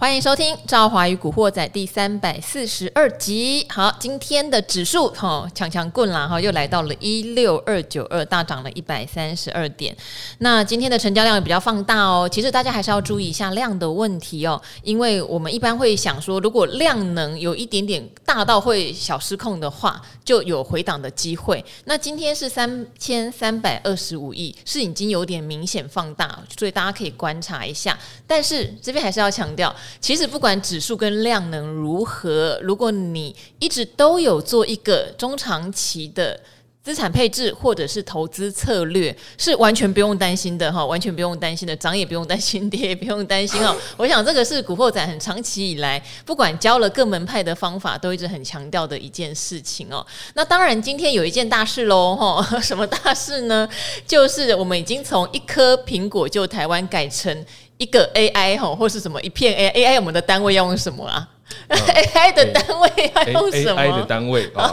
欢迎收听《赵华与古惑仔》第三百四十二集。好，今天的指数哈，强强棍啦哈，又来到了一六二九二，大涨了一百三十二点。那今天的成交量也比较放大哦。其实大家还是要注意一下量的问题哦，因为我们一般会想说，如果量能有一点点大到会小失控的话，就有回档的机会。那今天是三千三百二十五亿，是已经有点明显放大，所以大家可以观察一下。但是这边还是要强调。其实不管指数跟量能如何，如果你一直都有做一个中长期的资产配置或者是投资策略，是完全不用担心的哈，完全不用担心的，涨也不用担心，跌也不用担心哦。我想这个是古惑仔很长期以来，不管教了各门派的方法，都一直很强调的一件事情哦。那当然，今天有一件大事喽哈，什么大事呢？就是我们已经从一颗苹果救台湾改成。一个 AI 吼，或是什么一片 AI，AI 我们的单位要用什么啊？呃、AI 的单位要用什么？AI 的单位啊。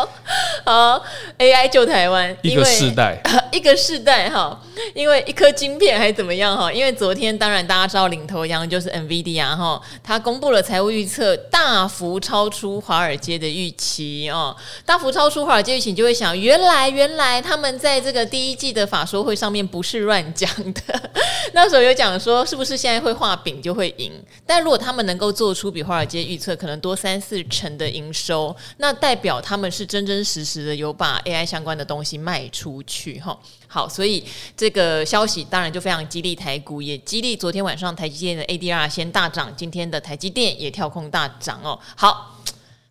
好，AI 救台湾，一个世代，一个世代哈，因为一颗晶片还怎么样哈？因为昨天当然大家知道领头羊就是 NVIDIA 哈，它公布了财务预测，大幅超出华尔街的预期哦，大幅超出华尔街预期，你就会想，原来原来他们在这个第一季的法说会上面不是乱讲的，那时候有讲说是不是现在会画饼就会赢？但如果他们能够做出比华尔街预测可能多三四成的营收，那代表他们是真真实实的。有把 AI 相关的东西卖出去哈，好，所以这个消息当然就非常激励台股，也激励昨天晚上台积电的 ADR 先大涨，今天的台积电也跳空大涨哦。好，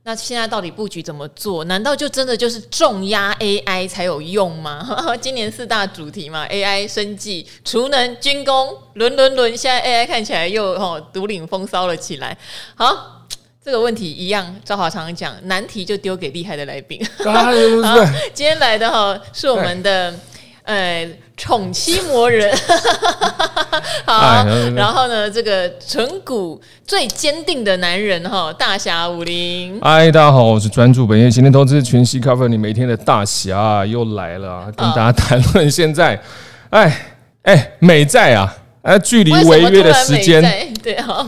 那现在到底布局怎么做？难道就真的就是重压 AI 才有用吗？今年四大主题嘛，AI、生技、储能、军工，轮轮轮，现在 AI 看起来又哦独领风骚了起来。好。这个问题一样，赵华常常讲，难题就丢给厉害的来宾。好，今天来的哈是我们的呃宠妻魔人，好，然后呢，这个存股最坚定的男人哈，大侠武林。嗨，大家好，我是专注本业今天投资全息 cover 你每天的大侠又来了，跟大家谈论现在，哎哎美债啊，哎距离违约的时间，对哈。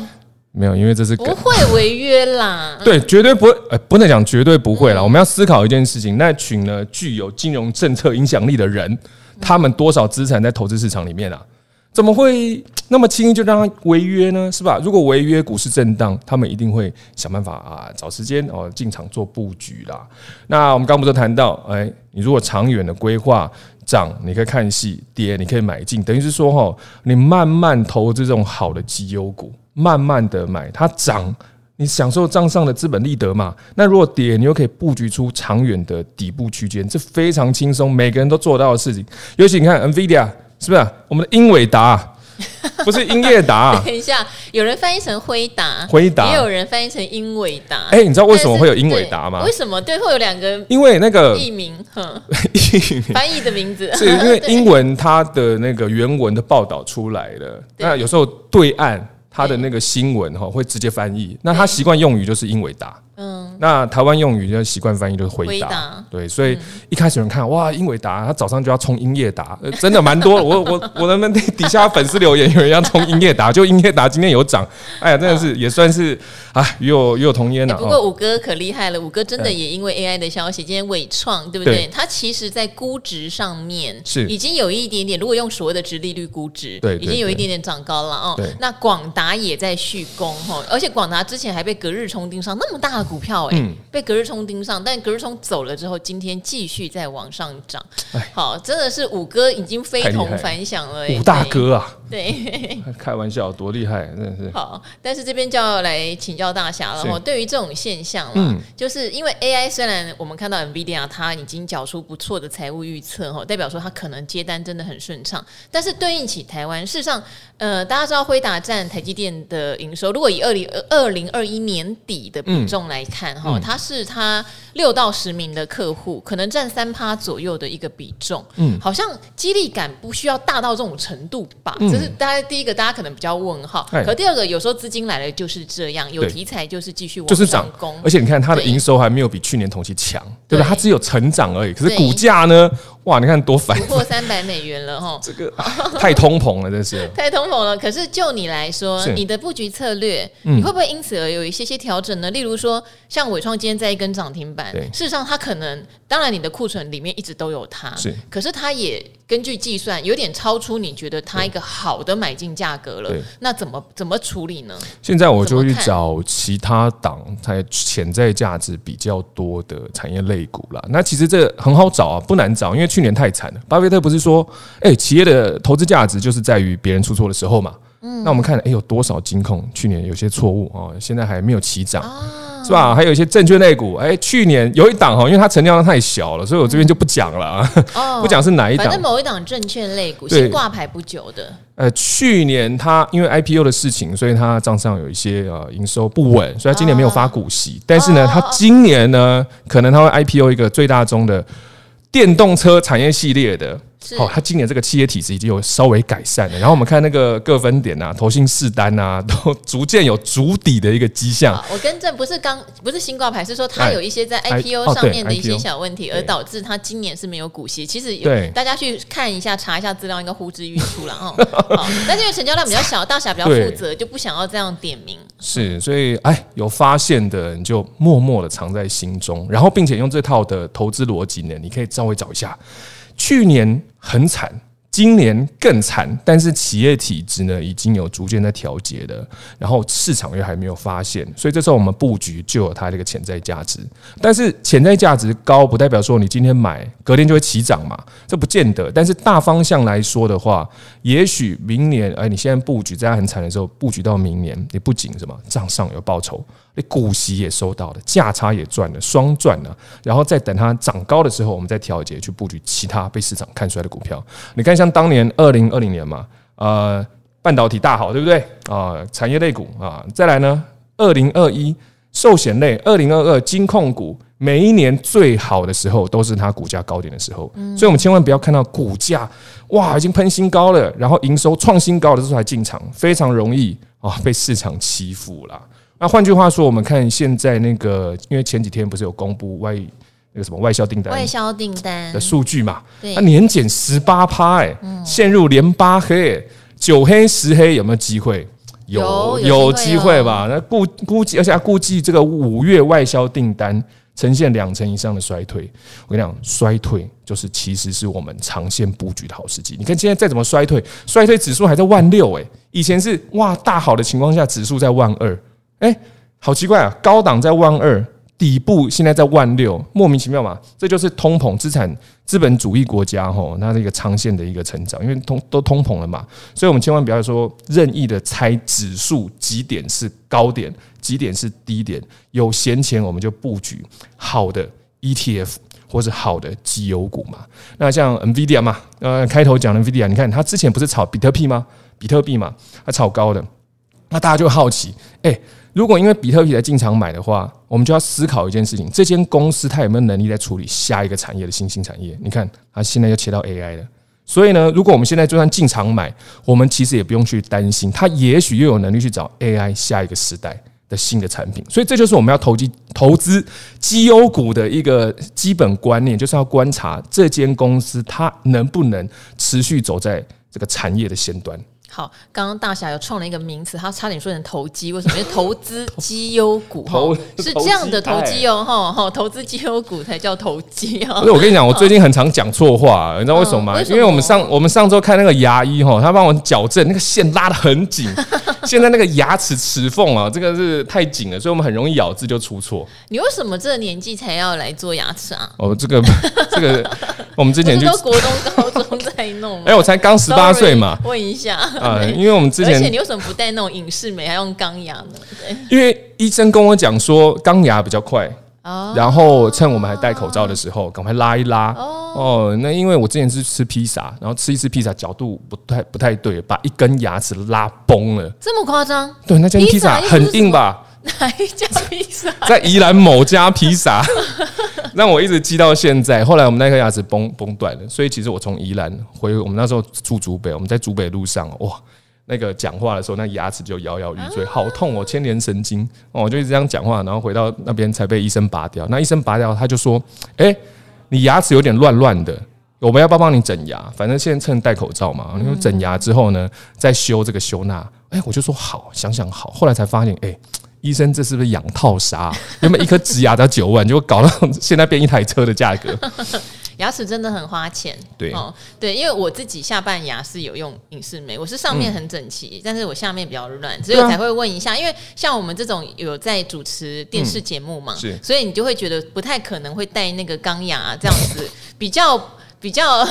没有，因为这是不会违约啦。对，绝对不会，呃，不能讲绝对不会啦。我们要思考一件事情，那群呢具有金融政策影响力的人，他们多少资产在投资市场里面啊？怎么会那么轻易就让他违约呢？是吧？如果违约，股市震荡，他们一定会想办法啊，找时间哦进场做布局啦。那我们刚不是谈到，哎，你如果长远的规划，涨你可以看戏，跌你可以买进，等于是说哈，你慢慢投资这种好的绩优股。慢慢的买，它涨，你享受账上的资本利得嘛？那如果跌，你又可以布局出长远的底部区间，这非常轻松，每个人都做到的事情。尤其你看 NVIDIA 是不是？我们的英伟达 不是英业达。等一下，有人翻译成辉达，辉达也有人翻译成英伟达。哎，你知道为什么会有英伟达吗？为什么？对，会有两个，因为那个译名，译名翻译的名字，是因为 英文它的那个原文的报道出来了，那有时候对岸。他的那个新闻哈会直接翻译，那他习惯用语就是英伟达。嗯，那台湾用语就习惯翻译就是回答，对，所以一开始有人看哇，英伟达，他早上就要冲英业达，真的蛮多。我我我的那底下粉丝留言有人要冲英业达，就英业达今天有涨，哎呀，真的是也算是啊，与有与有同焉了。不过五哥可厉害了，五哥真的也因为 AI 的消息，今天伟创对不对？他其实在估值上面是已经有一点点，如果用所谓的殖利率估值，对，已经有一点点涨高了哦。那广达也在续攻哈，而且广达之前还被隔日冲盯上那么大的。股票哎、欸，嗯、被隔日冲盯上，但隔日冲走了之后，今天继续在往上涨。好，真的是五哥已经非同凡响了、欸，五大哥啊，对，开玩笑，多厉害，真的是。好，但是这边就要来请教大侠了哈。对于这种现象，嗯，就是因为 AI 虽然我们看到 NVIDIA 它已经缴出不错的财务预测哈，代表说它可能接单真的很顺畅，但是对应起台湾，事实上，呃，大家知道辉达占台积电的营收，如果以二零二零二一年底的比重来。来看哈，它是它六到十名的客户，可能占三趴左右的一个比重。嗯，好像激励感不需要大到这种程度吧？这是大家第一个，大家可能比较问号。可第二个，有时候资金来了就是这样，有题材就是继续往上攻。而且你看它的营收还没有比去年同期强，对不对？它只有成长而已。可是股价呢，哇，你看多烦，突破三百美元了哈，这个太通膨了，真是 太通膨了。可是就你来说，你的布局策略，你会不会因此而有一些些调整呢？例如说，像伟创今天在一根涨停板，事实上它可能，当然你的库存里面一直都有它，是，可是它也根据计算有点超出你觉得它一个好的买进价格了，那怎么怎么处理呢？现在我就会去找其他档才潜在价值比较多的产业类股了。那其实这很好找啊，不难找，因为去年太惨了。巴菲特不是说，哎，企业的投资价值就是在于别人出错的时候嘛。嗯，那我们看，哎，有多少金控去年有些错误哦，现在还没有起涨。是吧？还有一些证券类股，哎，去年有一档哈，因为它成交量太小了，所以我这边就不讲了，哦、不讲是哪一档。反正某一档证券类股，新挂牌不久的。呃，去年它因为 IPO 的事情，所以它账上有一些呃营收不稳，所以它今年没有发股息。哦、但是呢，它今年呢，可能它会 IPO 一个最大宗的电动车产业系列的。哦，他今年这个企业体质已经有稍微改善了，然后我们看那个各分点啊，投信试单啊，都逐渐有筑底的一个迹象。我跟正，不是刚 不是新挂牌，是说它有一些在 IPO 上面的一些小问题，而导致它今年是没有股息。其实有大家去看一下，查一下资料，应该呼之欲出了 哦。但是因为成交量比较小，大侠比较负责，就不想要这样点名。是，所以哎，有发现的人就默默的藏在心中，然后并且用这套的投资逻辑呢，你可以稍微找一下。去年很惨，今年更惨，但是企业体质呢已经有逐渐在调节的，然后市场又还没有发现，所以这时候我们布局就有它这个潜在价值。但是潜在价值高，不代表说你今天买隔天就会起涨嘛，这不见得。但是大方向来说的话，也许明年，哎，你现在布局在很惨的时候，布局到明年，你不仅什么账上有报酬。你股息也收到了，价差也赚了，双赚了。然后再等它涨高的时候，我们再调节去布局其他被市场看衰的股票。你看，像当年二零二零年嘛，呃，半导体大好，对不对啊？产业类股啊，再来呢，二零二一寿险类，二零二二金控股，每一年最好的时候都是它股价高点的时候。所以，我们千万不要看到股价哇已经喷新高了，然后营收创新高的时候才进场，非常容易啊被市场欺负了。那换句话说，我们看现在那个，因为前几天不是有公布外那个什么外销订单、外销订单的数据嘛？对，它年减十八趴，哎，陷入连八黑，九黑十黑，有没有机会？有，有机会吧？那估估计，而且估计这个五月外销订单呈现两成以上的衰退。我跟你讲，衰退就是其实是我们长线布局的好时机。你看现在再怎么衰退，衰退指数还在万六，哎，以前是哇大好的情况下，指数在万二。哎、好奇怪啊！高档在万二，底部现在在万六，莫名其妙嘛？这就是通膨资产资本主义国家吼，那一个长线的一个成长，因为通都通膨了嘛，所以我们千万不要说任意的猜指数几点是高点，几点是低点，有闲钱我们就布局好的 ETF 或是好的绩优股嘛。那像 NVIDIA 嘛，呃，开头讲 NVIDIA，你看它之前不是炒比特币吗？比特币嘛，它炒高的，那大家就好奇，哎、如果因为比特币来进场买的话，我们就要思考一件事情：这间公司它有没有能力在处理下一个产业的新兴产业？你看，它现在又切到 AI 了。所以呢，如果我们现在就算进场买，我们其实也不用去担心，它也许又有能力去找 AI 下一个时代的新的产品。所以这就是我们要投机投资绩优股的一个基本观念，就是要观察这间公司它能不能持续走在这个产业的先端。好，刚刚大侠有创了一个名词，他差点说成投机，为什么？因为投资绩优股 投是这样的投机哦，哈哈，投资绩优股才叫投机啊。不是我跟你讲，我最近很常讲错话，你知道为什么吗？因为我们上我们上周看那个牙医哈，他帮我矫正那个线拉的很紧，现在那个牙齿齿缝啊，这个是太紧了，所以我们很容易咬字就出错。你为什么这个年纪才要来做牙齿啊？哦，这个 这个，我们之前就国中高中在弄。哎，我才刚十八岁嘛，问一下。啊，因为我们之前，而且你为什么不戴那种隐适美，还用钢牙呢？对，因为医生跟我讲说钢牙比较快，哦，然后趁我们还戴口罩的时候，赶快拉一拉。哦，那因为我之前是吃披萨，然后吃一次披萨角度不太不太对，把一根牙齿拉崩了。这么夸张？对，那间披萨很硬吧？哪一家披萨？在宜兰某家披萨。让我一直记到现在。后来我们那颗牙齿崩崩断了，所以其实我从宜兰回我们那时候住竹北，我们在竹北路上，哇，那个讲话的时候，那牙齿就摇摇欲坠，好痛哦，牵连神经哦，就一直这样讲话，然后回到那边才被医生拔掉。那医生拔掉，他就说：“哎，你牙齿有点乱乱的，我们要不要帮你整牙？反正现在趁戴口罩嘛。你说整牙之后呢，再修这个修那。哎，我就说好，想想好。后来才发现，哎，医生这是不是养套杀？原本一颗植牙要九万，结果搞到 现在变一台车的价格。牙齿真的很花钱，对哦，对，因为我自己下半牙是有用隐适美，我是上面很整齐，嗯、但是我下面比较乱，所以我才会问一下。啊、因为像我们这种有在主持电视节目嘛，嗯、是，所以你就会觉得不太可能会戴那个钢牙这样子，比较。比较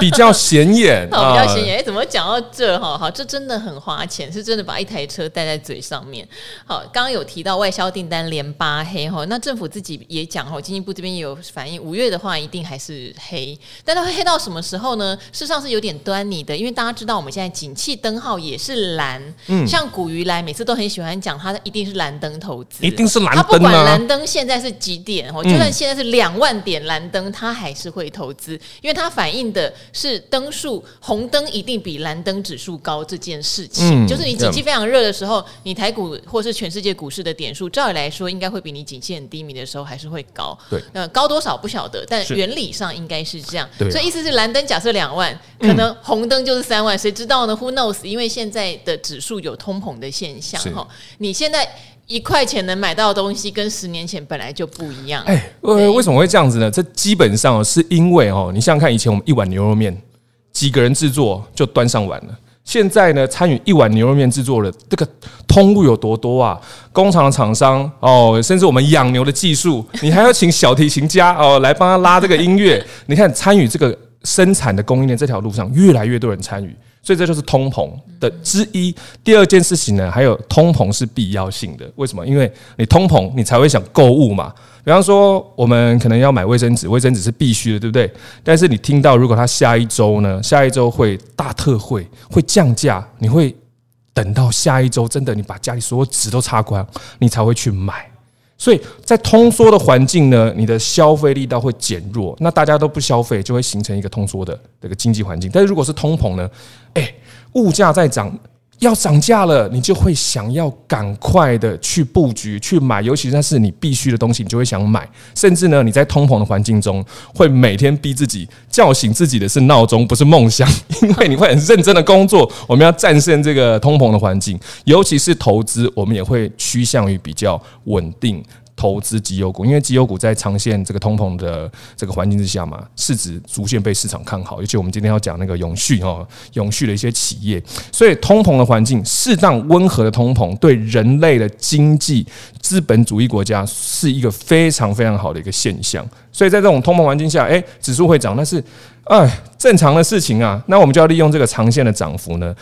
比较显眼，好，比较显眼。哎、欸，怎么讲到这？哈，好，这真的很花钱，是真的把一台车戴在嘴上面。好，刚刚有提到外销订单连八黑哈，那政府自己也讲哈，经济部这边也有反映，五月的话一定还是黑，但它会黑到什么时候呢？事实上是有点端倪的，因为大家知道我们现在景气灯号也是蓝，嗯，像古鱼来每次都很喜欢讲，它一定是蓝灯投资，一定是蓝灯，它不管蓝灯现在是几点哦，就算现在是两万点蓝灯，它还是会投资，因为。它反映的是灯数，红灯一定比蓝灯指数高这件事情。嗯、就是你景气非常热的时候，你台股或是全世界股市的点数，照理来说应该会比你景气很低迷的时候还是会高。对，呃，高多少不晓得，但原理上应该是这样。对，所以意思是蓝灯假设两万，可能红灯就是三万，谁知道呢？Who knows？因为现在的指数有通膨的现象哈。你现在。一块钱能买到的东西跟十年前本来就不一样。哎，为为什么会这样子呢？这基本上是因为哦，你想想看，以前我们一碗牛肉面几个人制作就端上碗了。现在呢，参与一碗牛肉面制作的这个通路有多多啊？工厂的厂商哦，甚至我们养牛的技术，你还要请小提琴家哦来帮他拉这个音乐。你看，参与这个生产的供应链这条路上，越来越多人参与。所以这就是通膨的之一。第二件事情呢，还有通膨是必要性的。为什么？因为你通膨，你才会想购物嘛。比方说，我们可能要买卫生纸，卫生纸是必须的，对不对？但是你听到如果它下一周呢，下一周会大特惠，会降价，你会等到下一周真的你把家里所有纸都擦光，你才会去买。所以在通缩的环境呢，你的消费力道会减弱，那大家都不消费，就会形成一个通缩的这个经济环境。但是如果是通膨呢，诶，物价在涨。要涨价了，你就会想要赶快的去布局去买，尤其是那是你必须的东西，你就会想买。甚至呢，你在通膨的环境中，会每天逼自己叫醒自己的是闹钟，不是梦想，因为你会很认真的工作。我们要战胜这个通膨的环境，尤其是投资，我们也会趋向于比较稳定。投资绩优股，因为绩优股在长线这个通膨的这个环境之下嘛，市值逐渐被市场看好。尤其我们今天要讲那个永续哦，永续的一些企业，所以通膨的环境，适当温和的通膨，对人类的经济资本主义国家是一个非常非常好的一个现象。所以在这种通膨环境下，哎，指数会涨，那是哎正常的事情啊。那我们就要利用这个长线的涨幅呢。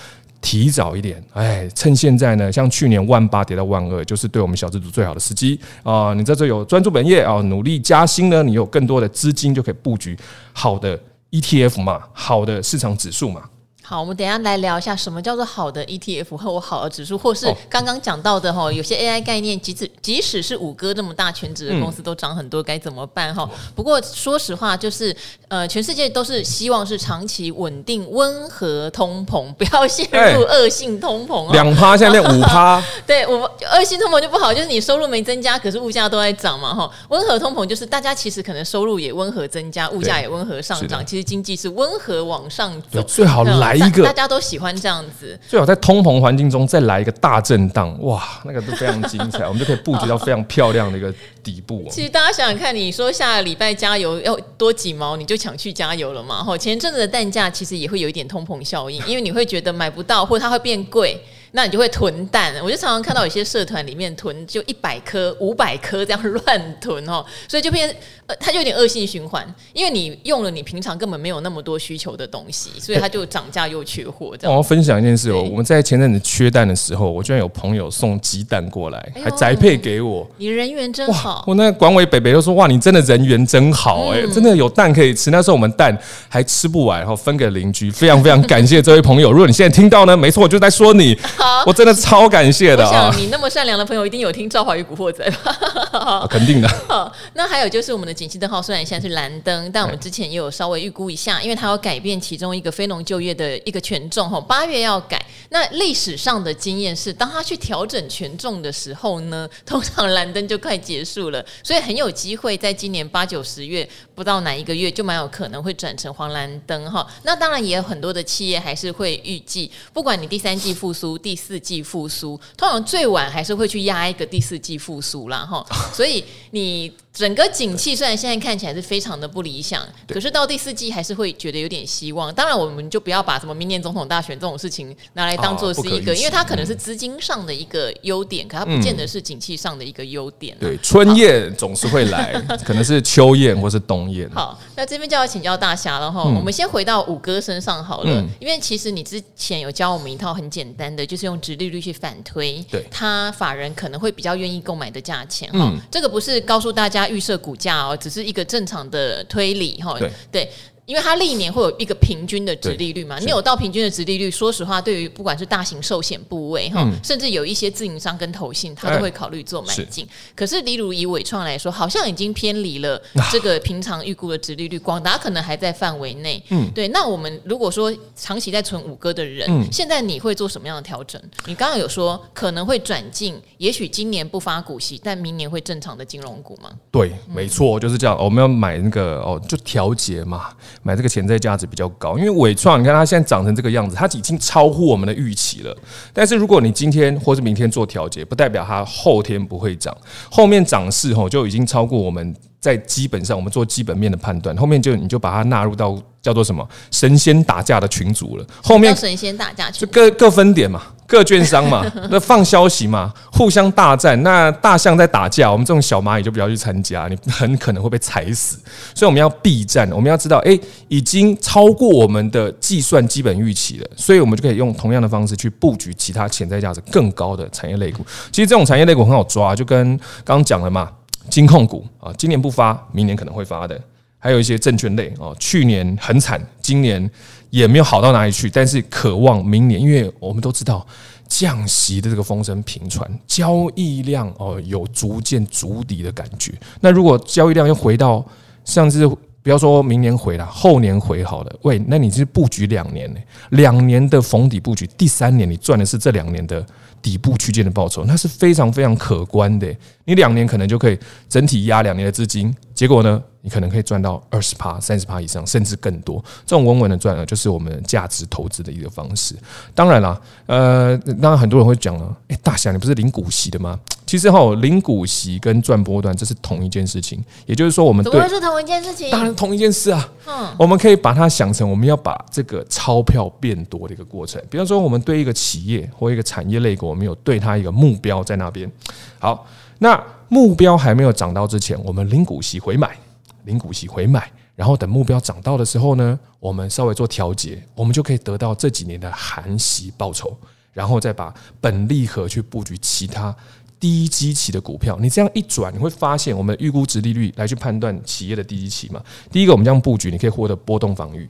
提早一点，哎，趁现在呢，像去年万八跌到万二，就是对我们小资族最好的时机啊！你在这有专注本业啊，努力加薪呢，你有更多的资金就可以布局好的 ETF 嘛，好的市场指数嘛。好，我们等一下来聊一下什么叫做好的 ETF 和我好的指数，或是刚刚讲到的哈，有些 AI 概念，即使即使是五哥这么大全职的公司都涨很多，该怎么办哈？不过说实话，就是呃，全世界都是希望是长期稳定、温和通膨，不要陷入恶性通膨。两趴现在变 五趴，对我恶性通膨就不好，就是你收入没增加，可是物价都在涨嘛哈。温和通膨就是大家其实可能收入也温和增加，物价也温和上涨，其实经济是温和往上走，最好来。一个大家都喜欢这样子，最好在通膨环境中再来一个大震荡，哇，那个都非常精彩，我们就可以布局到非常漂亮的一个底部。其实大家想想看，你说下个礼拜加油要多几毛，你就抢去加油了嘛？哈，前阵子的蛋价其实也会有一点通膨效应，因为你会觉得买不到，或者它会变贵。那你就会囤蛋，我就常常看到有些社团里面囤就一百颗、五百颗这样 乱囤哦，所以就变呃，它就有点恶性循环，因为你用了你平常根本没有那么多需求的东西，所以它就涨价又缺货。这样，我要分享一件事哦，我们在前阵子缺蛋的时候，我居然有朋友送鸡蛋过来，还宅配给我，你人缘真好。我那个管委北北都说哇，你真的人缘真好哎，真的有蛋可以吃。那时候我们蛋还吃不完，然后分给邻居，非常非常感谢这位朋友。如果你现在听到呢，没错，我就在说你。好，我真的超感谢的啊！你那么善良的朋友，一定有听《赵华与古惑仔》吧？肯定的。好，那还有就是我们的景气灯号，虽然现在是蓝灯，但我们之前也有稍微预估一下，因为它要改变其中一个非农就业的一个权重，哈，八月要改。那历史上的经验是，当它去调整权重的时候呢，通常蓝灯就快结束了，所以很有机会在今年八九十月不到哪一个月，就蛮有可能会转成黄蓝灯哈。那当然也有很多的企业还是会预计，不管你第三季复苏、第四季复苏，通常最晚还是会去压一个第四季复苏啦哈。所以你。整个景气虽然现在看起来是非常的不理想，可是到第四季还是会觉得有点希望。当然，我们就不要把什么明年总统大选这种事情拿来当做是一个，因为它可能是资金上的一个优点，可它不见得是景气上的一个优点。对，春宴总是会来，可能是秋宴或是冬宴。好，那这边就要请教大侠了哈。我们先回到五哥身上好了，因为其实你之前有教我们一套很简单的，就是用直利率去反推，对，他法人可能会比较愿意购买的价钱哈。这个不是告诉大家。预设股价哦，只是一个正常的推理哈。对，对。因为它历年会有一个平均的值利率嘛，你有到平均的值利率，说实话，对于不管是大型寿险部位哈，甚至有一些自营商跟投信，他都会考虑做买进。可是，例如以伟创来说，好像已经偏离了这个平常预估的值利率，广达可能还在范围内。嗯，对。那我们如果说长期在存五哥的人，现在你会做什么样的调整？你刚刚有说可能会转进，也许今年不发股息，但明年会正常的金融股吗？对，没错，就是这样。我们要买那个哦，就调节嘛。买这个潜在价值比较高，因为伟创，你看它现在涨成这个样子，它已经超乎我们的预期了。但是如果你今天或是明天做调节，不代表它后天不会涨，后面涨势吼就已经超过我们在基本上我们做基本面的判断，后面就你就把它纳入到叫做什么神仙打架的群组了。后面神仙打架就各各分点嘛。各券商嘛，那放消息嘛，互相大战。那大象在打架，我们这种小蚂蚁就不要去参加，你很可能会被踩死。所以我们要避战，我们要知道，诶，已经超过我们的计算基本预期了，所以我们就可以用同样的方式去布局其他潜在价值更高的产业类股。其实这种产业类股很好抓，就跟刚刚讲了嘛，金控股啊，今年不发，明年可能会发的，还有一些证券类哦，去年很惨，今年。也没有好到哪里去，但是渴望明年，因为我们都知道降息的这个风声频传，交易量哦有逐渐筑底的感觉。那如果交易量又回到上次，不要说明年回了，后年回好了，喂，那你是布局两年呢？两年的逢底布局，第三年你赚的是这两年的底部区间的报酬，那是非常非常可观的。你两年可能就可以整体压两年的资金，结果呢？你可能可以赚到二十趴、三十趴以上，甚至更多。这种稳稳的赚呢，就是我们价值投资的一个方式。当然啦，呃，当然很多人会讲了，诶，大侠，你不是领股息的吗？其实哈，零股息跟赚波段这是同一件事情。也就是说，我们对怎么会是同一件事情？当然同一件事啊。嗯，我们可以把它想成我们要把这个钞票变多的一个过程。比方说，我们对一个企业或一个产业类股，我们有对它一个目标在那边。好，那目标还没有涨到之前，我们零股息回买。零股息回买，然后等目标涨到的时候呢，我们稍微做调节，我们就可以得到这几年的含息报酬，然后再把本利和去布局其他低基期的股票。你这样一转，你会发现我们预估值利率来去判断企业的低基期嘛。第一个，我们这样布局，你可以获得波动防御，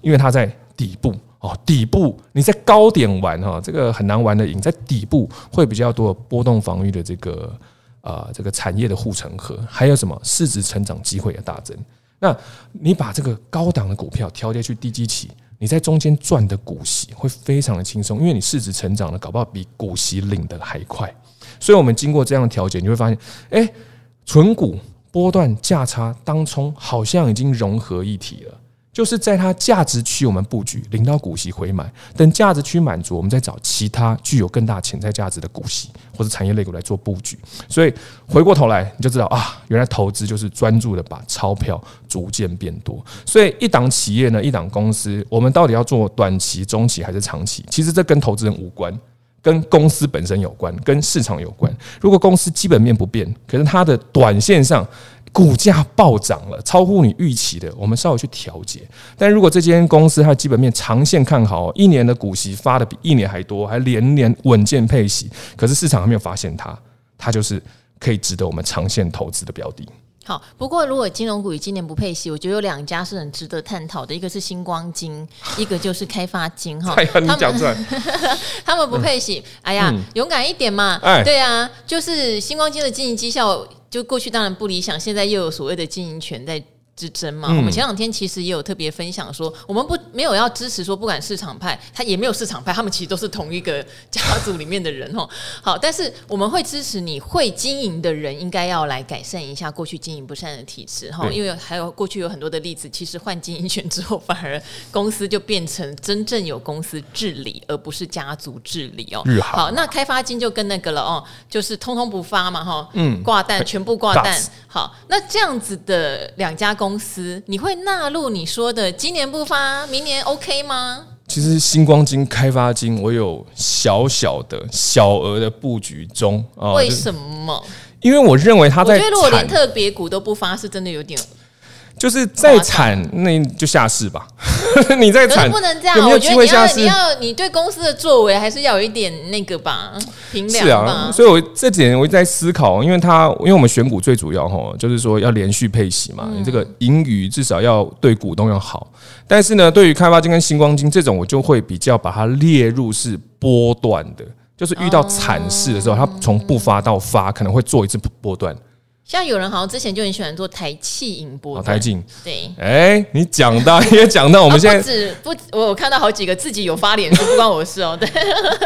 因为它在底部哦，底部你在高点玩哈，这个很难玩的赢，在底部会比较多波动防御的这个。啊，这个产业的护城河，还有什么市值成长机会也大增？那你把这个高档的股票调节去低基期，你在中间赚的股息会非常的轻松，因为你市值成长的搞不好比股息领的还快。所以，我们经过这样的调节，你会发现，哎，存股波段价差当冲好像已经融合一体了。就是在它价值区，我们布局领到股息回买，等价值区满足，我们再找其他具有更大潜在价值的股息或者产业类股来做布局。所以回过头来，你就知道啊，原来投资就是专注的把钞票逐渐变多。所以一档企业呢，一档公司，我们到底要做短期、中期还是长期？其实这跟投资人无关，跟公司本身有关，跟市场有关。如果公司基本面不变，可是它的短线上。股价暴涨了，超乎你预期的，我们稍微去调节。但如果这间公司它基本面长线看好，一年的股息发的比一年还多，还连年稳健配息，可是市场还没有发现它，它就是可以值得我们长线投资的标的。好，不过如果金融股与今年不配息，我觉得有两家是很值得探讨的，一个是星光金，一个就是开发金哈。哎呀，你讲出来，他们不配息，哎呀，嗯、勇敢一点嘛。哎，对啊，就是星光金的经营绩效，就过去当然不理想，现在又有所谓的经营权在。之争嘛，嗯、我们前两天其实也有特别分享说，我们不没有要支持说，不管市场派，他也没有市场派，他们其实都是同一个家族里面的人哦。好，但是我们会支持你会经营的人，应该要来改善一下过去经营不善的体制哈。因为还有过去有很多的例子，其实换经营权之后，反而公司就变成真正有公司治理，而不是家族治理哦。好，好，那开发金就跟那个了哦，就是通通不发嘛哈，嗯，挂蛋全部挂蛋。好，那这样子的两家公司，你会纳入你说的今年不发，明年 OK 吗？其实星光金、开发金，我有小小的小额的布局中啊。为什么？因为我认为他在，我觉得如果连特别股都不发，是真的有点。就是再惨，那就下市吧。你再惨，不能这样。我觉得你要，你要，你对公司的作为还是要有一点那个吧，评量。是啊，所以我这几年我一直在思考，因为他，因为我们选股最主要哈，就是说要连续配息嘛，你这个盈余至少要对股东要好。但是呢，对于开发金跟星光金这种，我就会比较把它列入是波段的，就是遇到惨事的时候，它从不发到发，可能会做一次波段。像有人好像之前就很喜欢做台气引波，台企对，哎，你讲到 也讲到，我们现在不 止不，我有看到好几个自己有发脸书，不关我的事哦。对，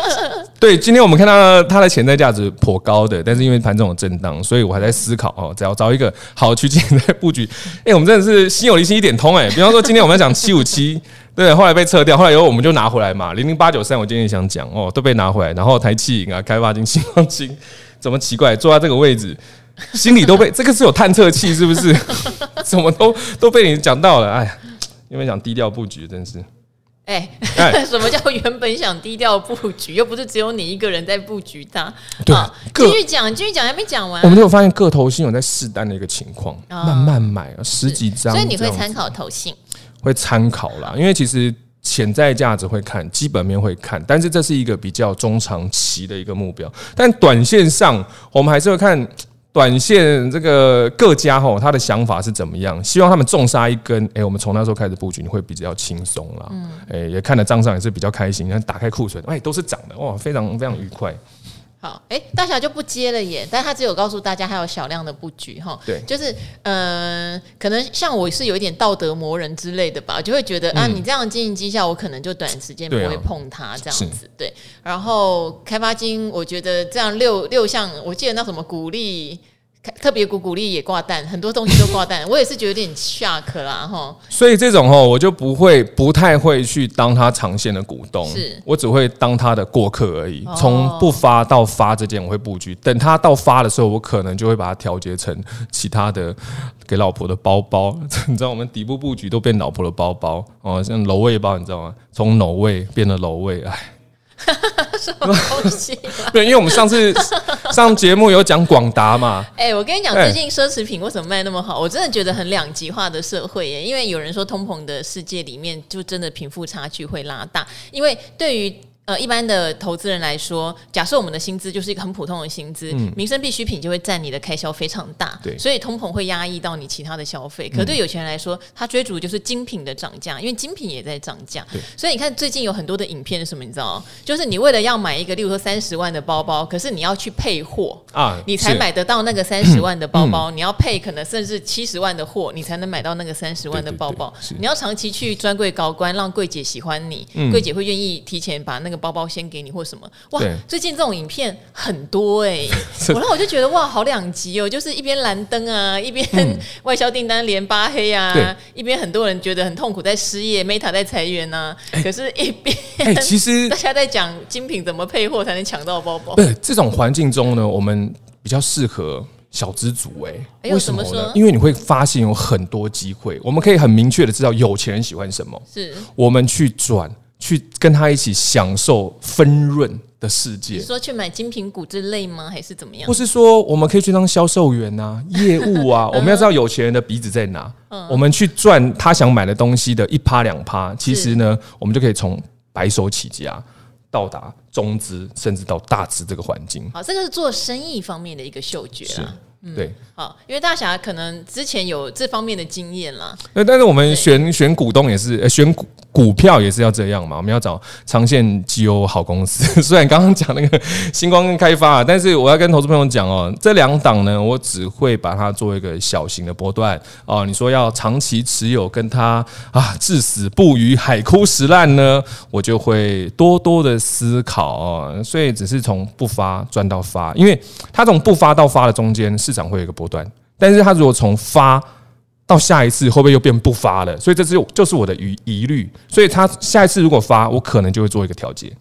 对，今天我们看到它的潜在价值颇高的，但是因为盘中有震荡，所以我还在思考哦，只要找一个好区间在布局。哎，我们真的是心有灵犀一点通哎。比方说今天我们要讲七五七，对，后来被撤掉，后来以后我们就拿回来嘛。零零八九三，我今天也想讲哦，都被拿回来。然后台气银啊，开发金、新光金，怎么奇怪坐在这个位置？心里都被这个是有探测器，是不是？什么都都被你讲到了，哎呀，因为想低调布局，真是。哎，哎 什么叫原本想低调布局，又不是只有你一个人在布局它？对，继续讲，继续讲，还没讲完。我们都有发现个投信有在试单的一个情况，慢慢买啊，十几张。所以你会参考投信？会参考啦，因为其实。潜在价值会看，基本面会看，但是这是一个比较中长期的一个目标。但短线上，我们还是会看短线这个各家吼他的想法是怎么样。希望他们重杀一根，哎，我们从那时候开始布局，你会比较轻松啦。哎，也看了账上也是比较开心。你看打开库存，哎，都是涨的，哇，非常非常愉快。好，哎，大侠就不接了耶，但他只有告诉大家还有小量的布局哈，对，就是嗯、呃，可能像我是有一点道德磨人之类的吧，就会觉得、嗯、啊，你这样经营绩效，我可能就短时间不会碰它这样子，对，啊、对。然后开发金，我觉得这样六六项，我记得那什么股利。特别鼓鼓励也挂蛋，很多东西都挂蛋，我也是觉得有点 shock 啦哈。所以这种哈，我就不会不太会去当他长线的股东，是我只会当他的过客而已。从不发到发之间，我会布局，等他到发的时候，我可能就会把它调节成其他的给老婆的包包。你知道，我们底部布局都变老婆的包包哦，像楼位包，你知道吗？从楼位变了楼位，哎。什么东西？对，因为我们上次上节目有讲广达嘛。哎、欸，我跟你讲，最近奢侈品为什么卖那么好？我真的觉得很两极化的社会耶。因为有人说通膨的世界里面，就真的贫富差距会拉大。因为对于呃，一般的投资人来说，假设我们的薪资就是一个很普通的薪资，嗯、民生必需品就会占你的开销非常大，对，所以通膨会压抑到你其他的消费。可对有钱人来说，他追逐就是精品的涨价，因为精品也在涨价，所以你看最近有很多的影片是什么？你知道就是你为了要买一个，例如说三十万的包包，可是你要去配货啊，你才买得到那个三十万的包包。你要配可能甚至七十万的货，你才能买到那个三十万的包包。你要长期去专柜高官，让柜姐喜欢你，柜姐会愿意提前把那个。包包先给你或什么哇？最近这种影片很多哎、欸，然后我就觉得哇，好两极哦，就是一边蓝灯啊，一边外销订单连八黑啊，对一边很多人觉得很痛苦，在失业，Meta 在裁员啊，欸、可是一边、欸、其实 大家在讲精品怎么配货才能抢到包包。对，这种环境中呢，我们比较适合小资族哎、欸，为什么呢？因为你会发现有很多机会，我们可以很明确的知道有钱人喜欢什么，是我们去转。去跟他一起享受分润的世界。你说去买精品股之类吗？还是怎么样？或是说我们可以去当销售员呐、啊，业务啊？我们要知道有钱人的鼻子在哪，嗯、我们去赚他想买的东西的一趴两趴。其实呢，我们就可以从白手起家到达中资，甚至到大资这个环境。好，这个是做生意方面的一个嗅觉啊。对，好，因为大侠可能之前有这方面的经验啦。那但是我们选选股东也是，呃，选股股票也是要这样嘛。我们要找长线绩优好公司。虽然刚刚讲那个星光跟开发，啊但是我要跟投资朋友讲哦，这两档呢，我只会把它做一个小型的波段哦。你说要长期持有，跟它啊至死不渝、海枯石烂呢，我就会多多的思考哦。所以只是从不发赚到发，因为它从不发到发的中间是。市场会有一个波段，但是它如果从发到下一次会不会又变不发了？所以这是就是我的疑疑虑。所以它下一次如果发，我可能就会做一个调节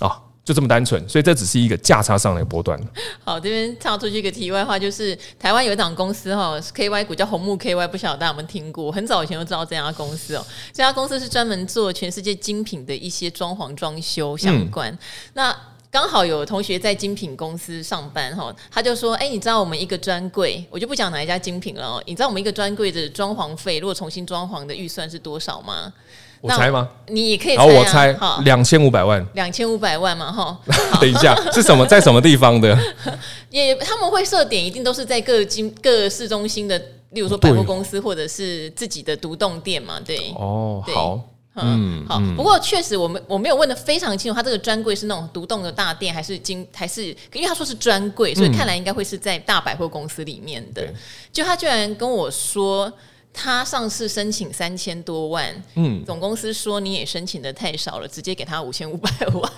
啊，就这么单纯。所以这只是一个价差上的波段。好，这边插出去一个题外话，就是台湾有一档公司哈，KY 股叫红木 KY，不晓得大家有没有听过？很早以前就知道这家公司哦，这家公司是专门做全世界精品的一些装潢装修相关。嗯、那刚好有同学在精品公司上班哈，他就说：“哎，你知道我们一个专柜，我就不讲哪一家精品了哦。你知道我们一个专柜的装潢费，如果重新装潢的预算是多少吗？我猜吗？你也可以猜、啊。好，我猜两千五百万。两千五百万嘛，哈。等一下，是什么？在什么地方的？也他们会设点，一定都是在各精各市中心的，例如说百货公司或者是自己的独栋店嘛。对。哦，好。”嗯，好。不过确实，我们我没有问的非常清楚，他这个专柜是那种独栋的大店，还是经还是？因为他说是专柜，所以看来应该会是在大百货公司里面的。就他居然跟我说，他上次申请三千多万，嗯，总公司说你也申请的太少了，直接给他五千五百万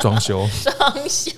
装修，装修。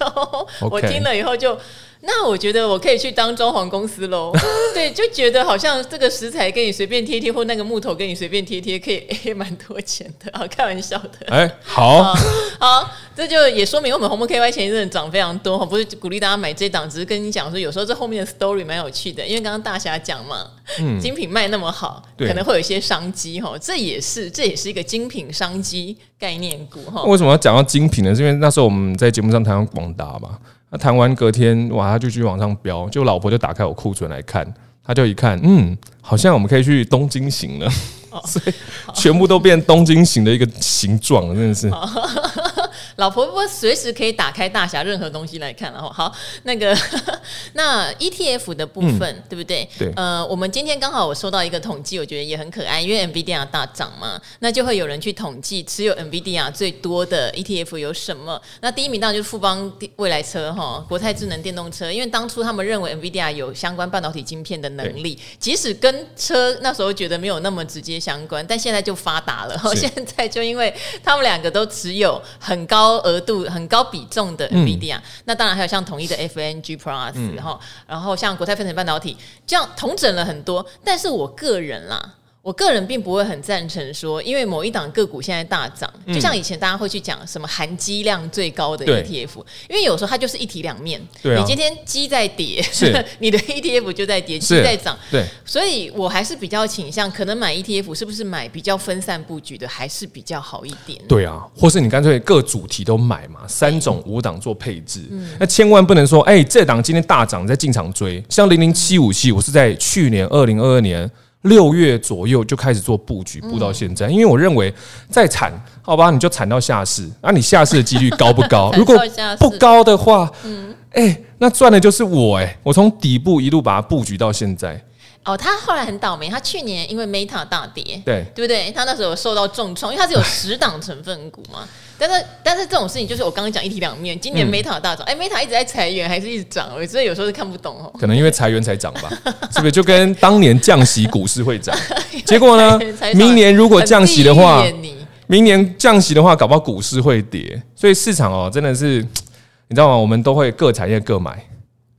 我听了以后就。那我觉得我可以去当装潢公司喽，对，就觉得好像这个石材给你随便贴贴，或那个木头给你随便贴贴，可以 A，蛮多钱的啊，开玩笑的。哎，好，好，这就也说明我们红木 KY 前一阵涨非常多哈，不是鼓励大家买这档，只是跟你讲说，有时候这后面的 story 蛮有趣的，因为刚刚大侠讲嘛，嗯，精品卖那么好，可能会有一些商机哈，这也是这也是一个精品商机概念股哈。为什么要讲到精品呢？是因为那时候我们在节目上谈广达嘛。那谈完隔天，哇，他就继续往上飙，就老婆就打开我库存来看，他就一看，嗯，好像我们可以去东京行了，所以全部都变东京行的一个形状，真的是。老婆婆随时可以打开大侠任何东西来看，然后好，那个 那 ETF 的部分，嗯、对不对？对。呃，我们今天刚好我收到一个统计，我觉得也很可爱，因为 NVIDIA 大涨嘛，那就会有人去统计持有 NVIDIA 最多的 ETF 有什么。那第一名当然就是富邦未来车哈，国泰智能电动车，因为当初他们认为 NVIDIA 有相关半导体晶片的能力，即使跟车那时候觉得没有那么直接相关，但现在就发达了。现在就因为他们两个都持有很高。高额度很高比重的 NVIDIA，、嗯、那当然还有像统一的 FNG Plus，、嗯、然后然后像国泰分层半导体，这样同整了很多。但是我个人啦。我个人并不会很赞成说，因为某一档个股现在大涨，就像以前大家会去讲什么含积量最高的 ETF，因为有时候它就是一体两面。你今天积在跌，你的 ETF 就在跌；积在涨，对。所以我还是比较倾向，可能买 ETF 是不是买比较分散布局的，还是比较好一点。对啊，或是你干脆各主题都买嘛，三种五档做配置。那千万不能说，哎，这档今天大涨，再进场追。像零零七五七，我是在去年二零二二年。六月左右就开始做布局，布到现在。因为我认为再惨，好吧，你就惨到下市。那你下市的几率高不高？如果不高的话，嗯，哎，那赚的就是我哎，我从底部一路把它布局到现在。哦，他后来很倒霉，他去年因为 Meta 大跌，对对不对？他那时候受到重创，因为他是有十档成分股嘛。但是但是这种事情就是我刚刚讲一体两面。今年 Meta 大涨，哎、嗯欸、，Meta 一直在裁员，还是一直涨？我所以有时候是看不懂哦。可能因为 裁员才涨吧？是不是就跟当年降息股市会涨？结果呢？明年如果降息的话，明年降息的话，搞不好股市会跌。所以市场哦，真的是你知道吗？我们都会各产业各买。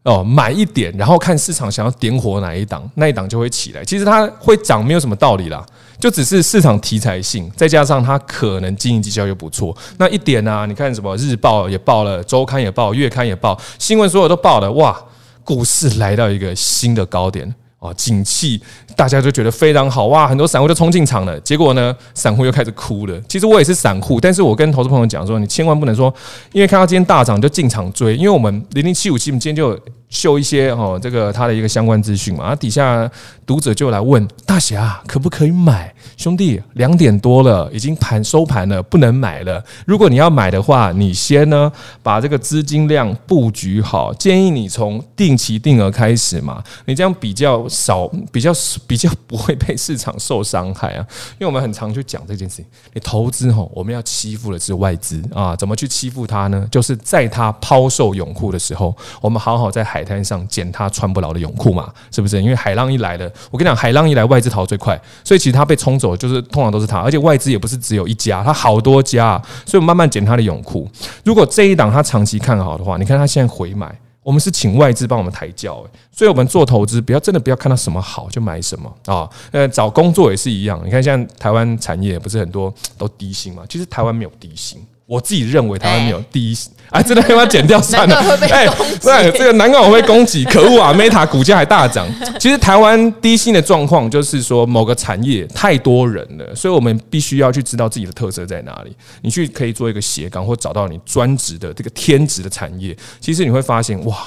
哦，买一点，然后看市场想要点火哪一档，那一档就会起来。其实它会涨，没有什么道理啦，就只是市场题材性，再加上它可能经营绩效又不错。那一点啊，你看什么日报也报了，周刊也报，月刊也报，新闻所有都报了，哇，股市来到一个新的高点。啊，景气大家就觉得非常好哇，很多散户就冲进场了。结果呢，散户又开始哭了。其实我也是散户，但是我跟投资朋友讲说，你千万不能说，因为看到今天大涨就进场追。因为我们零零七五七，我们今天就秀一些哦，这个他的一个相关资讯嘛，啊底下读者就来问大侠可不可以买？兄弟，两点多了，已经盘收盘了，不能买了。如果你要买的话，你先呢把这个资金量布局好，建议你从定期定额开始嘛，你这样比较少，比较比较不会被市场受伤害啊。因为我们很常去讲这件事情，你投资吼，我们要欺负的是外资啊，怎么去欺负他呢？就是在他抛售泳裤的时候，我们好好在海海滩上捡他穿不牢的泳裤嘛，是不是？因为海浪一来了，我跟你讲，海浪一来，外资逃最快，所以其实他被冲走，就是通常都是他，而且外资也不是只有一家，他好多家，所以我慢慢捡他的泳裤。如果这一档他长期看好的话，你看他现在回买，我们是请外资帮我们抬轿，所以我们做投资不要真的不要看到什么好就买什么啊。呃，找工作也是一样，你看现在台湾产业不是很多都低薪嘛，其实台湾没有低薪。我自己认为台湾没有第一，哎，真的要不要剪掉算了？哎，对，这个难怪我会攻击，可恶啊！Meta 股价还大涨。其实台湾低薪的状况就是说，某个产业太多人了，所以我们必须要去知道自己的特色在哪里。你去可以做一个斜杠，或找到你专职的这个天职的产业。其实你会发现，哇，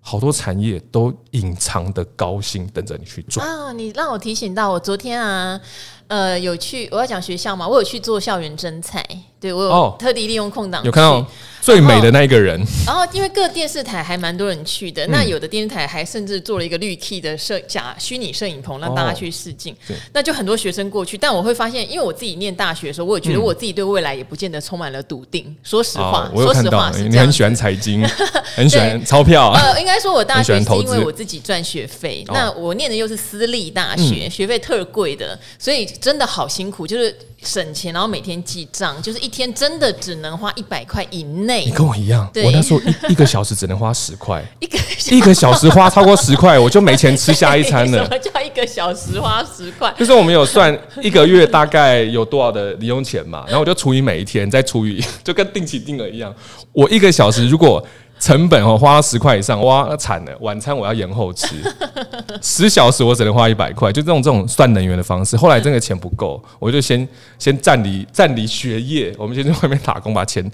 好多产业都隐藏的高薪等着你去做啊！你让我提醒到，我昨天啊，呃，有去我要讲学校嘛，我有去做校园征才。对，我有特地利用空档、哦、有看到最美的那一个人。然后，然后因为各电视台还蛮多人去的，嗯、那有的电视台还甚至做了一个绿 key 的摄假虚拟摄影棚，让大家去试镜。哦、那就很多学生过去，但我会发现，因为我自己念大学的时候，我也觉得我自己对未来也不见得充满了笃定。说实话，哦、说实话，你很喜欢财经，很喜欢钞票。呃，应该说我大学是因为我自己赚学费，那我念的又是私立大学，嗯、学费特贵的，所以真的好辛苦，就是。省钱，然后每天记账，就是一天真的只能花一百块以内。你跟我一样，我那时候一 一个小时只能花十块，一个一个小时花超过十块，我就没钱吃下一餐了。什么叫一个小时花十块？就是我们有算一个月大概有多少的零用钱嘛，然后我就除以每一天，再除以 就跟定期定额一样。我一个小时如果。成本哦，花十块以上，哇，那惨了！晚餐我要延后吃，十小时我只能花一百块，就这种这种算能源的方式。后来真的钱不够，我就先先暂离暂离学业，我们先去外面打工，把钱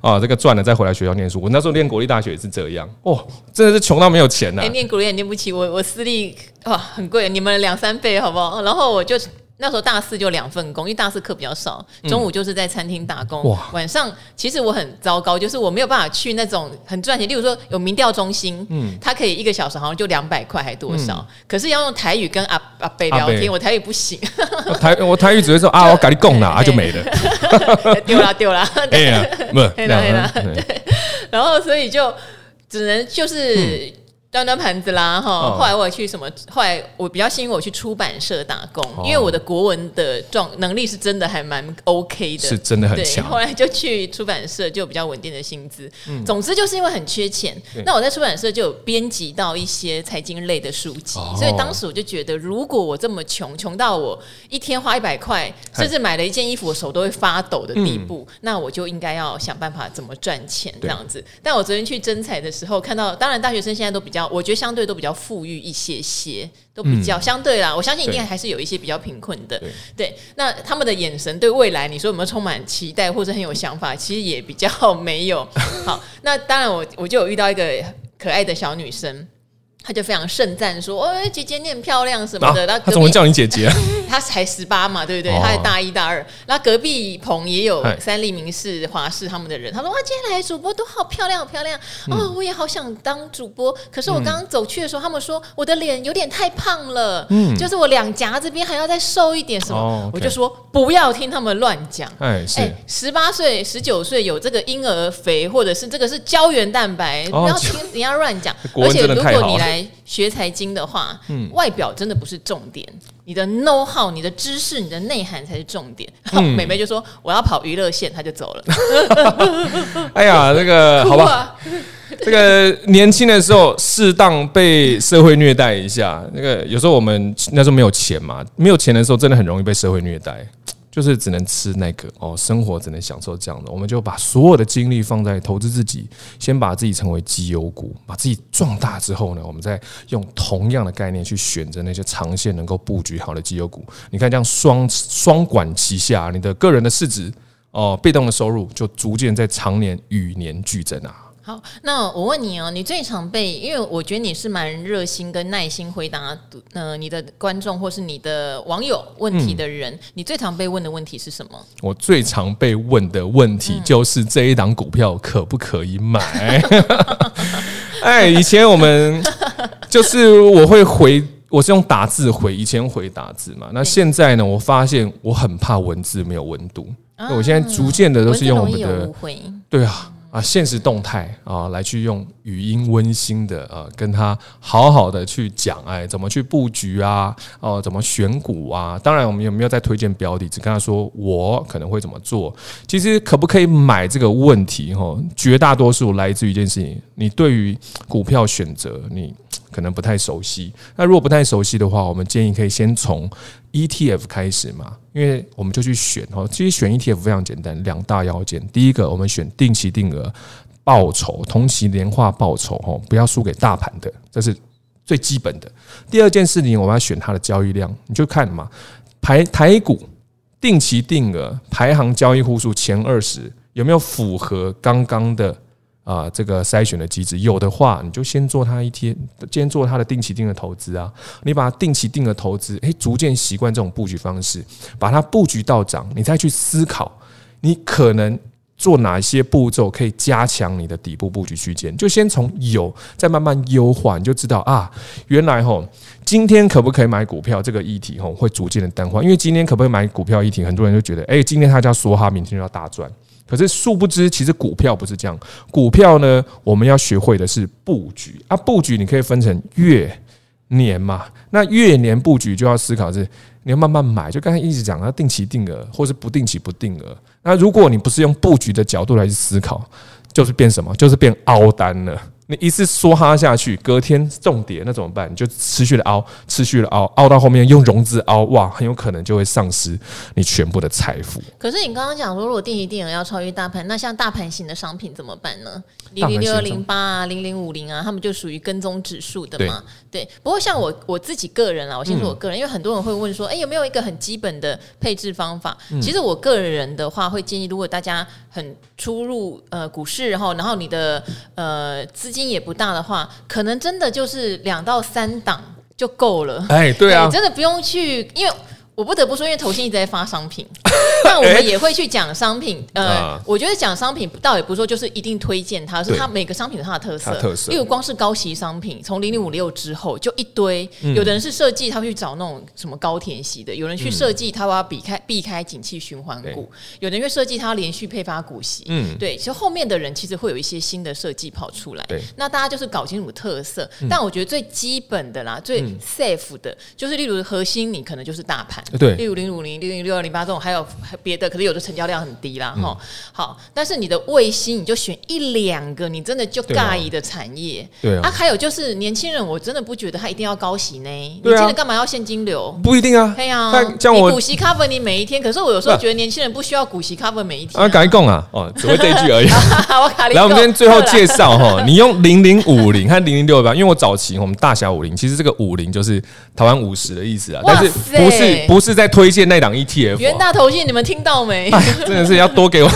啊这个赚了再回来学校念书。我那时候念国立大学也是这样，哦，真的是穷到没有钱呐、啊！哎、欸，念国立也念不起，我我私立哇很贵，你们两三倍好不好？然后我就。那时候大四就两份工，因为大四课比较少，中午就是在餐厅打工。嗯、晚上其实我很糟糕，就是我没有办法去那种很赚钱，例如说有民调中心，嗯，他可以一个小时好像就两百块还多少，嗯、可是要用台语跟阿阿伯聊天，我台语不行。我台我台语只会说啊，我跟你讲啦，啊就没了，丢了丢了，哎呀，不，对了，对，然后所以就只能就是。嗯端端盘子啦，哈！后来我去什么？后来我比较幸运，我去出版社打工，因为我的国文的状能力是真的还蛮 OK 的，是真的很强。后来就去出版社，就比较稳定的薪资。总之就是因为很缺钱，那我在出版社就有编辑到一些财经类的书籍，所以当时我就觉得，如果我这么穷，穷到我一天花一百块，甚至买了一件衣服，我手都会发抖的地步，那我就应该要想办法怎么赚钱这样子。但我昨天去征才的时候，看到当然大学生现在都比较。我觉得相对都比较富裕一些些，都比较相对啦。我相信一定还是有一些比较贫困的。对，那他们的眼神对未来，你说有没有充满期待或者很有想法？其实也比较 没有。好，那当然我我就有遇到一个可爱的小女生。他就非常盛赞说：“哦，姐姐你很漂亮什么的。”那他怎么叫你姐姐啊？他才十八嘛，对不对？他还大一大二。那隔壁棚也有三立、民视、华视他们的人。他说：“哇，今天来主播都好漂亮，好漂亮哦！我也好想当主播。可是我刚刚走去的时候，他们说我的脸有点太胖了，嗯，就是我两颊这边还要再瘦一点什么。我就说不要听他们乱讲。哎，是十八岁、十九岁有这个婴儿肥，或者是这个是胶原蛋白，不要听人家乱讲。而且如果你来。来学财经的话，嗯，外表真的不是重点，你的 know how、你的知识、你的内涵才是重点。嗯、美眉就说我要跑娱乐线，她就走了。哎呀，这个好吧，这个年轻的时候适当被社会虐待一下，那个有时候我们那时候没有钱嘛，没有钱的时候真的很容易被社会虐待。就是只能吃那个哦，生活只能享受这样的。我们就把所有的精力放在投资自己，先把自己成为绩优股，把自己壮大之后呢，我们再用同样的概念去选择那些长线能够布局好的绩优股。你看这样双双管齐下，你的个人的市值哦，被动的收入就逐渐在长年与年俱增啊。好，那我问你哦，你最常被，因为我觉得你是蛮热心跟耐心回答呃你的观众或是你的网友问题的人，嗯、你最常被问的问题是什么？我最常被问的问题就是这一档股票可不可以买？哎，以前我们就是我会回，我是用打字回，以前回打字嘛。那现在呢？我发现我很怕文字没有温度，啊、我现在逐渐的都是用我们的，对啊。啊，现实动态啊，来去用语音温馨的、啊，跟他好好的去讲，哎，怎么去布局啊？哦、怎么选股啊？当然，我们有没有在推荐标的？只跟他说我可能会怎么做。其实可不可以买这个问题？哈，绝大多数来自于一件事情，你对于股票选择你可能不太熟悉。那如果不太熟悉的话，我们建议可以先从 ETF 开始嘛。因为我们就去选哦，其实选 ETF 非常简单，两大要件。第一个，我们选定期定额报酬，同期年化报酬哦，不要输给大盘的，这是最基本的。第二件事情，我们要选它的交易量，你就看嘛，排台股定期定额排行交易户数前二十有没有符合刚刚的。啊，这个筛选的机制有的话，你就先做它一天，先做它的定期定额投资啊。你把它定期定额投资，诶，逐渐习惯这种布局方式，把它布局到涨，你再去思考，你可能做哪些步骤可以加强你的底部布局区间。就先从有，再慢慢优化，你就知道啊，原来吼，今天可不可以买股票这个议题吼，会逐渐的淡化。因为今天可不可以买股票议题，很多人就觉得，诶，今天他就要梭哈，明天就要大赚。可是殊不知，其实股票不是这样。股票呢，我们要学会的是布局啊。布局你可以分成月、年嘛。那月年布局就要思考是，你要慢慢买。就刚才一直讲，要定期定额，或是不定期不定额。那如果你不是用布局的角度来去思考，就是变什么？就是变凹单了。你一次梭哈下去，隔天重跌，那怎么办？你就持续的凹，持续的凹，凹到后面用融资凹，哇，很有可能就会丧失你全部的财富。可是你刚刚讲说，如果定期定额要超越大盘，那像大盘型的商品怎么办呢？零零六二零八啊，零零五零啊，他们就属于跟踪指数的嘛。对，对。不过像我我自己个人啊，我先说我个人，因为很多人会问说，哎，有没有一个很基本的配置方法？其实我个人的话，会建议，如果大家很出入呃股市，然后然后你的呃资金也不大的话，可能真的就是两到三档就够了。哎，对啊，真的不用去，因为。我不得不说，因为投信一直在发商品，那我们也会去讲商品。呃，我觉得讲商品倒也不是说就是一定推荐它，是它每个商品有它的特色。特色，因为光是高息商品，从零零五六之后就一堆，有的人是设计他会去找那种什么高填息的，有人去设计他要避开避开景气循环股，有人会设计他要连续配发股息。嗯，对，其实后面的人其实会有一些新的设计跑出来。对，那大家就是搞清楚特色。但我觉得最基本的啦，最 safe 的，就是例如核心，你可能就是大盘。对，例如零五零、六零六二零八这种，还有别的，可是有的成交量很低啦，哈、嗯。好，但是你的卫星，你就选一两个，你真的就尬意的产业。对啊。啊，还有就是年轻人，我真的不觉得他一定要高息呢。年轻人干嘛要现金流？不一定啊。对啊。像我股息 cover 你每一天，可是我有时候觉得年轻人不需要股息 cover 每一天。啊，赶紧讲啊！哦，只会这一句而已。来，我们今天最后介绍 哈，你用零零五零和零零六二八，因为我早期我们大侠五零，其实这个五零就是台湾五十的意思啊，但是不是不。是在推荐那档 ETF，元大投信，你们听到没？真的是要多给我，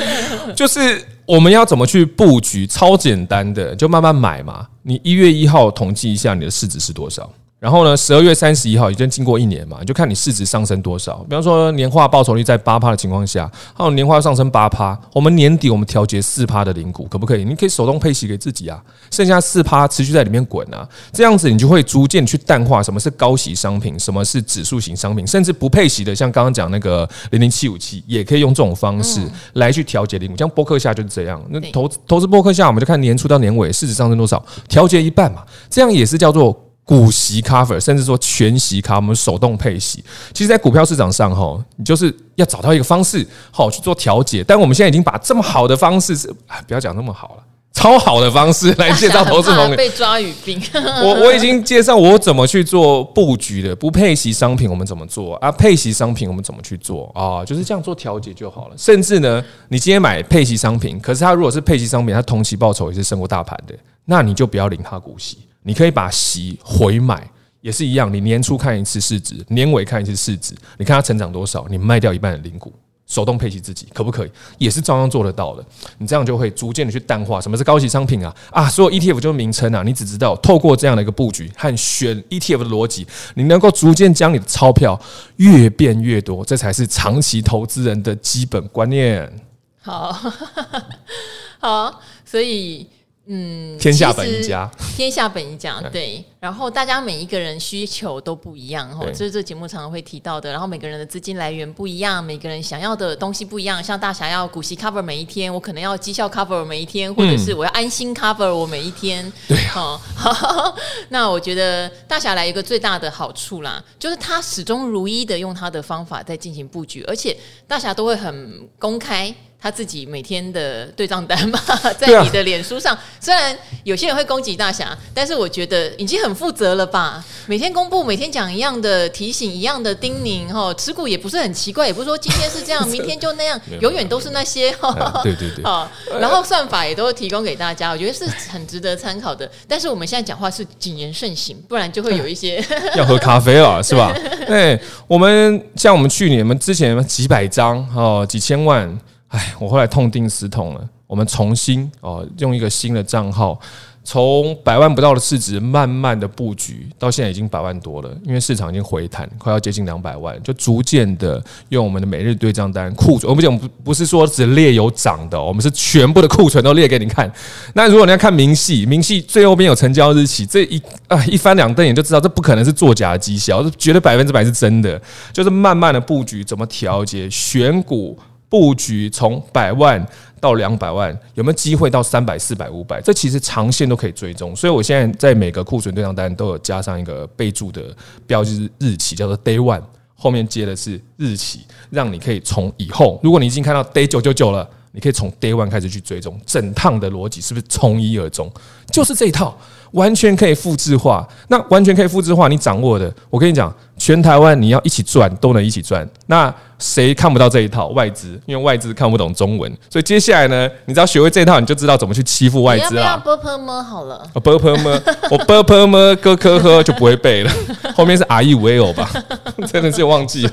就是我们要怎么去布局，超简单的，就慢慢买嘛。你一月一号统计一下你的市值是多少。然后呢，十二月三十一号已经经过一年嘛，你就看你市值上升多少。比方说年化报酬率在八趴的情况下，还有年化上升八趴，我们年底我们调节四趴的零股，可不可以？你可以手动配息给自己啊，剩下四趴持续在里面滚啊，这样子你就会逐渐去淡化什么是高息商品，什么是指数型商品，甚至不配息的，像刚刚讲那个零零七五七，也可以用这种方式来去调节零股。像波克夏就是这样，那投投资波克夏，我们就看年初到年尾市值上升多少，调节一半嘛，这样也是叫做。股息 cover，甚至说全息 cover，我们手动配息。其实，在股票市场上，哈，你就是要找到一个方式，好去做调节。但我们现在已经把这么好的方式，是不要讲那么好了，超好的方式来介绍投资 朋友。被抓语病。我我已经介绍我怎么去做布局的，不配息商品我们怎么做啊？配息商品我们怎么去做啊？就是这样做调节就好了。甚至呢，你今天买配息商品，可是它如果是配息商品，它同期报酬也是胜过大盘的，那你就不要领它股息。你可以把息回买，也是一样。你年初看一次市值，年尾看一次市值，你看它成长多少，你卖掉一半的零股，手动配息自己，可不可以？也是照样做得到的。你这样就会逐渐的去淡化什么是高级商品啊啊，所有 ETF 就是名称啊，你只知道透过这样的一个布局和选 ETF 的逻辑，你能够逐渐将你的钞票越变越多，这才是长期投资人的基本观念。好，好，所以。嗯，天下本一家，天下本一家，对。然后大家每一个人需求都不一样，哈，这是这节目常常会提到的。然后每个人的资金来源不一样，每个人想要的东西不一样。像大侠要股息 cover 每一天，我可能要绩效 cover 每一天，或者是我要安心 cover 我每一天。嗯、对、啊，好。那我觉得大侠来一个最大的好处啦，就是他始终如一的用他的方法在进行布局，而且大侠都会很公开。他自己每天的对账单嘛，在你的脸书上，虽然有些人会攻击大侠，但是我觉得已经很负责了吧？每天公布，每天讲一样的提醒，一样的叮咛，哈，持股也不是很奇怪，也不是说今天是这样，明天就那样，永远都是那些，对对对，啊然后算法也都会提供给大家，我觉得是很值得参考的。但是我们现在讲话是谨言慎行，不然就会有一些 要喝咖啡了，是吧？对，我们像我们去年，我们之前几百张哦，几千万。哎，我后来痛定思痛了，我们重新哦，用一个新的账号，从百万不到的市值，慢慢的布局，到现在已经百万多了。因为市场已经回弹，快要接近两百万，就逐渐的用我们的每日对账单库存。我们讲不不是说只列有涨的，我们是全部的库存都列给你看。那如果你要看明细，明细最后边有成交日期，这一啊一翻两瞪眼就知道，这不可能是作假的绩效，这绝对百分之百是真的。就是慢慢的布局，怎么调节选股。布局从百万到两百万，有没有机会到三百、四百、五百？这其实长线都可以追踪。所以我现在在每个库存对账单都有加上一个备注的标记日期，叫做 Day One，后面接的是日期，让你可以从以后，如果你已经看到 Day 九九九了，你可以从 Day One 开始去追踪，整趟的逻辑是不是从一而终？就是这一套，完全可以复制化。那完全可以复制化，你掌握的，我跟你讲，全台湾你要一起赚，都能一起赚。那谁看不到这一套？外资，因为外资看不懂中文，所以接下来呢，你只要学会这一套，你就知道怎么去欺负外资了。不要 b p m 好了，啊 b p m，我 b p m 哥科呵就不会背了，后面是 r e v l 吧？真的是忘记了。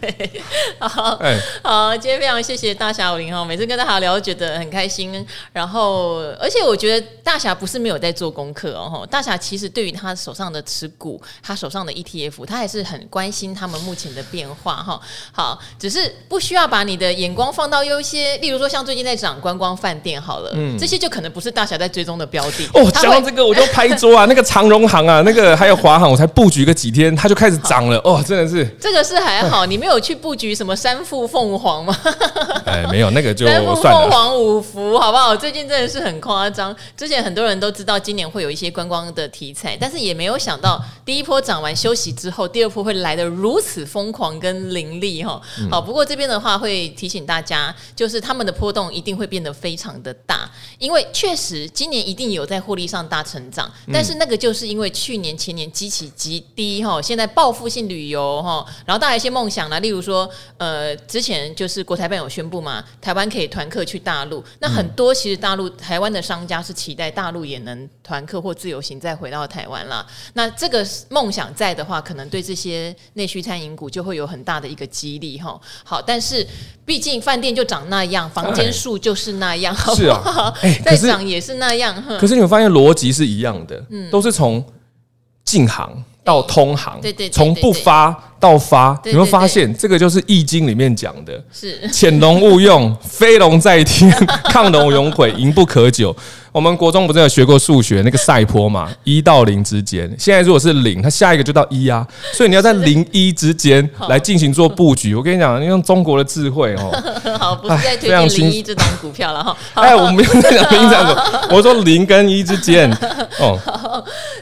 鬼？好，哎，好，今天非常谢谢大侠五零哈，每次跟大侠聊都觉得很开心。然后，而且我觉得大侠不是没有在做功课哦，大侠其实对于他手上的持股，他手上的 ETF，他还是很关心他们目前的变化哈。好。只是不需要把你的眼光放到有一些，例如说像最近在涨观光饭店好了，嗯，这些就可能不是大侠在追踪的标的。哦，讲到这个我就拍桌啊，那个长荣行啊，那个还有华航，我才布局个几天，它就开始涨了。哦，真的是这个是还好，你没有去布局什么三富凤凰吗？哎，没有，那个就三富凤凰五福好不好？最近真的是很夸张。之前很多人都知道今年会有一些观光的题材，但是也没有想到第一波涨完休息之后，第二波会来的如此疯狂跟凌厉哈。好，不过这边的话会提醒大家，就是他们的波动一定会变得非常的大，因为确实今年一定有在获利上大成长，但是那个就是因为去年前年激起极低哈，现在报复性旅游哈，然后带来一些梦想呢，例如说呃，之前就是国台办有宣布嘛，台湾可以团客去大陆，那很多其实大陆台湾的商家是期待大陆也能团客或自由行再回到台湾啦，那这个梦想在的话，可能对这些内需餐饮股就会有很大的一个激励哈。好，但是毕竟饭店就长那样，房间数就是那样，好不好？再涨 也是那样。可是你会发现逻辑是一样的，嗯，都是从进行到通航，对对，从不发到发，你会发现这个就是《易经》里面讲的，是潜龙勿用，飞龙在天，亢龙有悔，盈不可久。我们国中不是有学过数学那个赛坡嘛？一到零之间，现在如果是零，它下一个就到一啊，所以你要在零 一之间来进行做布局。我跟你讲，用中国的智慧哦，好，不是在推荐零一这档股票了哈。哎，我没有在讲零这样子，我说零跟一之间哦。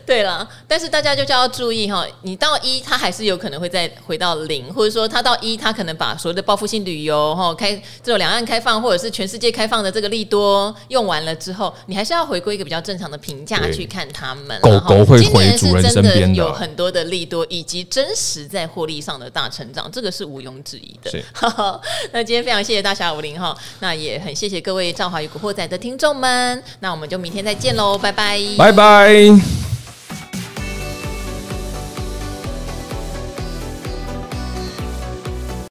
对了，但是大家就就要注意哈，你到一，它还是有可能会再回到零，或者说它到一，它可能把所谓的报复性旅游哈开这种两岸开放或者是全世界开放的这个利多用完了之后，你还是要回归一个比较正常的评价去看他们。狗狗会回主人身边的，有很多的利多以及真实在获利上的大成长，这个是毋庸置疑的。那今天非常谢谢大侠五零哈，那也很谢谢各位《赵华与古惑仔》的听众们，那我们就明天再见喽，拜拜，拜拜。